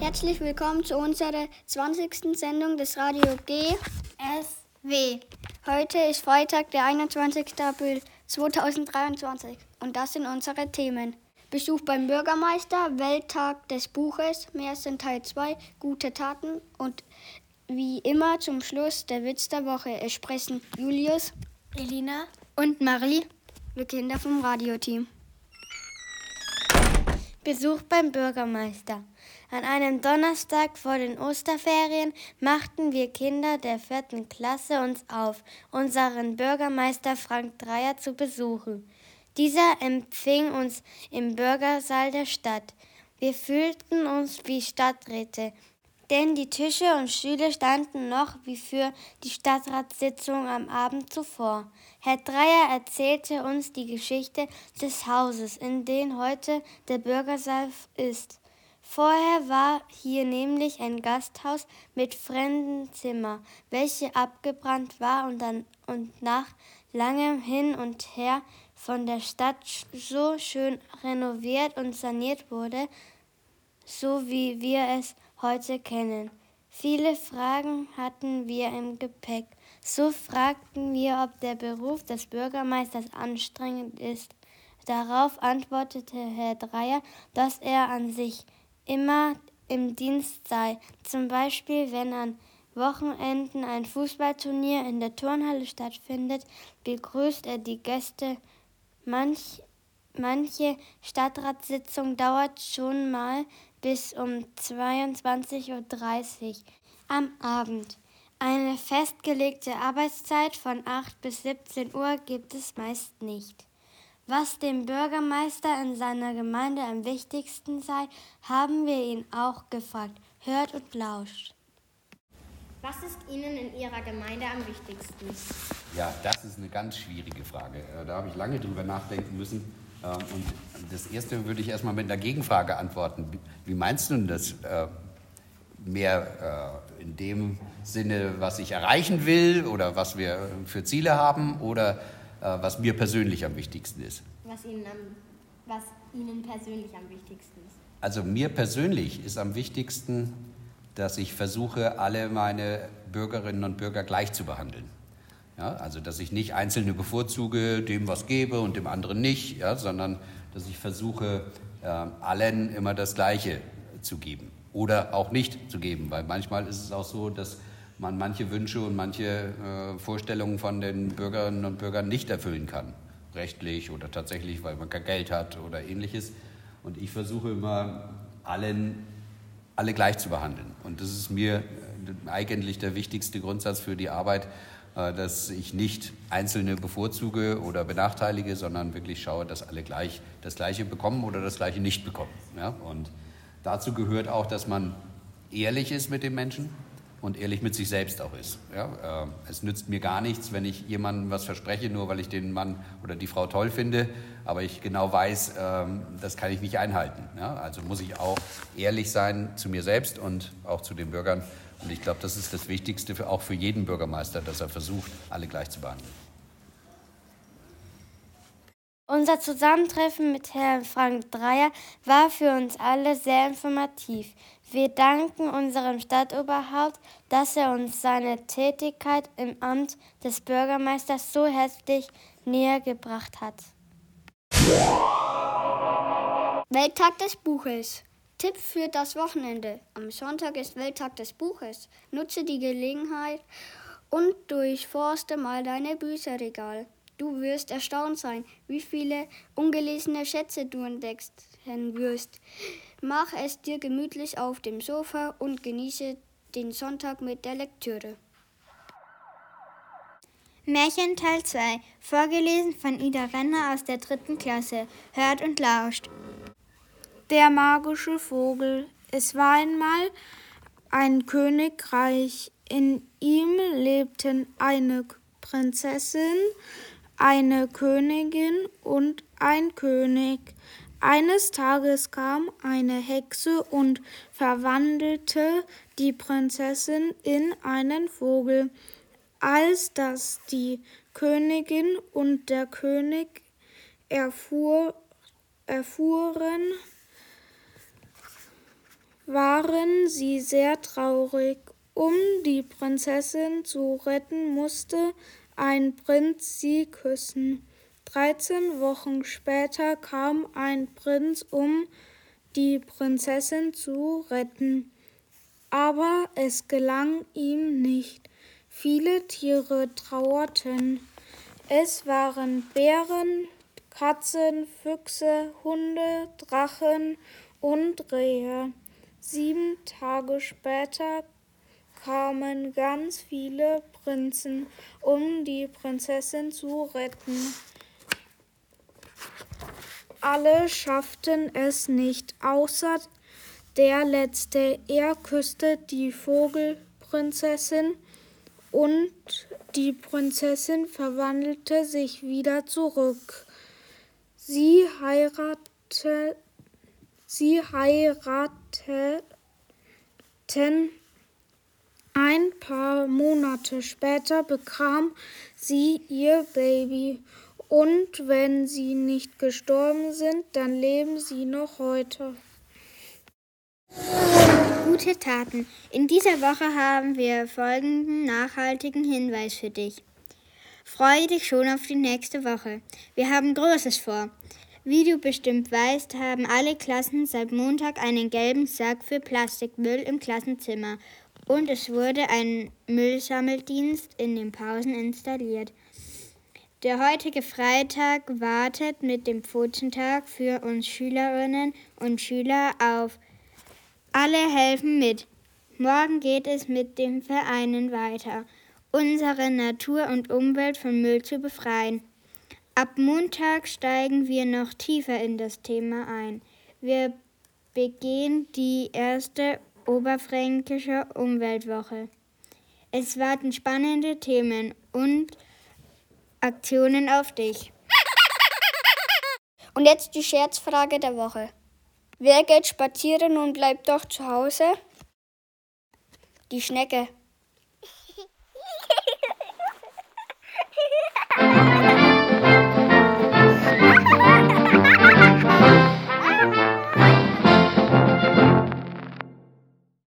Herzlich willkommen zu unserer 20. Sendung des Radio GSW. Heute ist Freitag, der 21. April 2023 und das sind unsere Themen. Besuch beim Bürgermeister, Welttag des Buches, Märchen Teil 2, gute Taten und wie immer zum Schluss der Witz der Woche. Es sprechen Julius, Elina und Marie, wir Kinder vom Radioteam. Besuch beim Bürgermeister. An einem Donnerstag vor den Osterferien machten wir Kinder der vierten Klasse uns auf, unseren Bürgermeister Frank Dreier zu besuchen. Dieser empfing uns im Bürgersaal der Stadt. Wir fühlten uns wie Stadträte, denn die Tische und Stühle standen noch wie für die Stadtratssitzung am Abend zuvor. Herr Dreier erzählte uns die Geschichte des Hauses, in dem heute der Bürgersaal ist. Vorher war hier nämlich ein Gasthaus mit Fremdenzimmer, welche abgebrannt war und, dann, und nach langem Hin und Her von der Stadt so schön renoviert und saniert wurde, so wie wir es heute kennen. Viele Fragen hatten wir im Gepäck. So fragten wir, ob der Beruf des Bürgermeisters anstrengend ist. Darauf antwortete Herr Dreier, dass er an sich immer im Dienst sei. Zum Beispiel, wenn an Wochenenden ein Fußballturnier in der Turnhalle stattfindet, begrüßt er die Gäste. Manch, manche Stadtratssitzung dauert schon mal bis um 22.30 Uhr am Abend. Eine festgelegte Arbeitszeit von 8 bis 17 Uhr gibt es meist nicht. Was dem Bürgermeister in seiner Gemeinde am wichtigsten sei, haben wir ihn auch gefragt. Hört und lauscht. Was ist Ihnen in Ihrer Gemeinde am wichtigsten? Ja, das ist eine ganz schwierige Frage. Äh, da habe ich lange drüber nachdenken müssen. Ähm, und das erste würde ich erstmal mit einer Gegenfrage antworten. Wie meinst du denn das? Äh, mehr äh, in dem Sinne, was ich erreichen will oder was wir für Ziele haben oder äh, was mir persönlich am wichtigsten ist. Was Ihnen, am, was Ihnen persönlich am wichtigsten ist. Also mir persönlich ist am wichtigsten, dass ich versuche, alle meine Bürgerinnen und Bürger gleich zu behandeln. Ja, also dass ich nicht Einzelne bevorzuge, dem was gebe und dem anderen nicht, ja, sondern dass ich versuche, äh, allen immer das Gleiche zu geben oder auch nicht zu geben, weil manchmal ist es auch so, dass man manche Wünsche und manche äh, Vorstellungen von den Bürgerinnen und Bürgern nicht erfüllen kann. Rechtlich oder tatsächlich, weil man kein Geld hat oder ähnliches. Und ich versuche immer, allen, alle gleich zu behandeln. Und das ist mir äh, eigentlich der wichtigste Grundsatz für die Arbeit, dass ich nicht Einzelne bevorzuge oder benachteilige, sondern wirklich schaue, dass alle gleich das Gleiche bekommen oder das Gleiche nicht bekommen. Ja? Und dazu gehört auch, dass man ehrlich ist mit den Menschen und ehrlich mit sich selbst auch ist. Ja, äh, es nützt mir gar nichts, wenn ich jemandem was verspreche, nur weil ich den Mann oder die Frau toll finde, aber ich genau weiß, ähm, das kann ich nicht einhalten. Ja, also muss ich auch ehrlich sein zu mir selbst und auch zu den Bürgern. Und ich glaube, das ist das Wichtigste für, auch für jeden Bürgermeister, dass er versucht, alle gleich zu behandeln. Unser Zusammentreffen mit Herrn Frank Dreier war für uns alle sehr informativ. Wir danken unserem Stadtoberhaupt, dass er uns seine Tätigkeit im Amt des Bürgermeisters so herzlich näher gebracht hat. Welttag des Buches. Tipp für das Wochenende. Am Sonntag ist Welttag des Buches. Nutze die Gelegenheit und durchforste mal deine Bücherregal. Du wirst erstaunt sein, wie viele ungelesene Schätze du entdecken wirst. Mach es dir gemütlich auf dem Sofa und genieße den Sonntag mit der Lektüre. Märchen Teil 2, vorgelesen von Ida Renner aus der dritten Klasse. Hört und lauscht. Der magische Vogel. Es war einmal ein Königreich. In ihm lebten eine Prinzessin, eine Königin und ein König. Eines Tages kam eine Hexe und verwandelte die Prinzessin in einen Vogel. Als das die Königin und der König erfuhr, erfuhren, waren sie sehr traurig. Um die Prinzessin zu retten, musste ein Prinz sie küssen. Dreizehn Wochen später kam ein Prinz, um die Prinzessin zu retten. Aber es gelang ihm nicht. Viele Tiere trauerten. Es waren Bären, Katzen, Füchse, Hunde, Drachen und Rehe. Sieben Tage später kamen ganz viele Prinzen, um die Prinzessin zu retten. Alle schafften es nicht, außer der letzte. Er küsste die Vogelprinzessin und die Prinzessin verwandelte sich wieder zurück. Sie heiratete, sie heirateten ein paar Monate später bekam sie ihr Baby. Und wenn sie nicht gestorben sind, dann leben sie noch heute. Gute Taten. In dieser Woche haben wir folgenden nachhaltigen Hinweis für dich. Freue dich schon auf die nächste Woche. Wir haben Großes vor. Wie du bestimmt weißt, haben alle Klassen seit Montag einen gelben Sack für Plastikmüll im Klassenzimmer und es wurde ein Müllsammeldienst in den Pausen installiert. Der heutige Freitag wartet mit dem Pfotentag für uns Schülerinnen und Schüler auf. Alle helfen mit. Morgen geht es mit den Vereinen weiter, unsere Natur und Umwelt von Müll zu befreien. Ab Montag steigen wir noch tiefer in das Thema ein. Wir begehen die erste Oberfränkische Umweltwoche. Es warten spannende Themen und Aktionen auf dich. Und jetzt die Scherzfrage der Woche. Wer geht spazieren und bleibt doch zu Hause? Die Schnecke.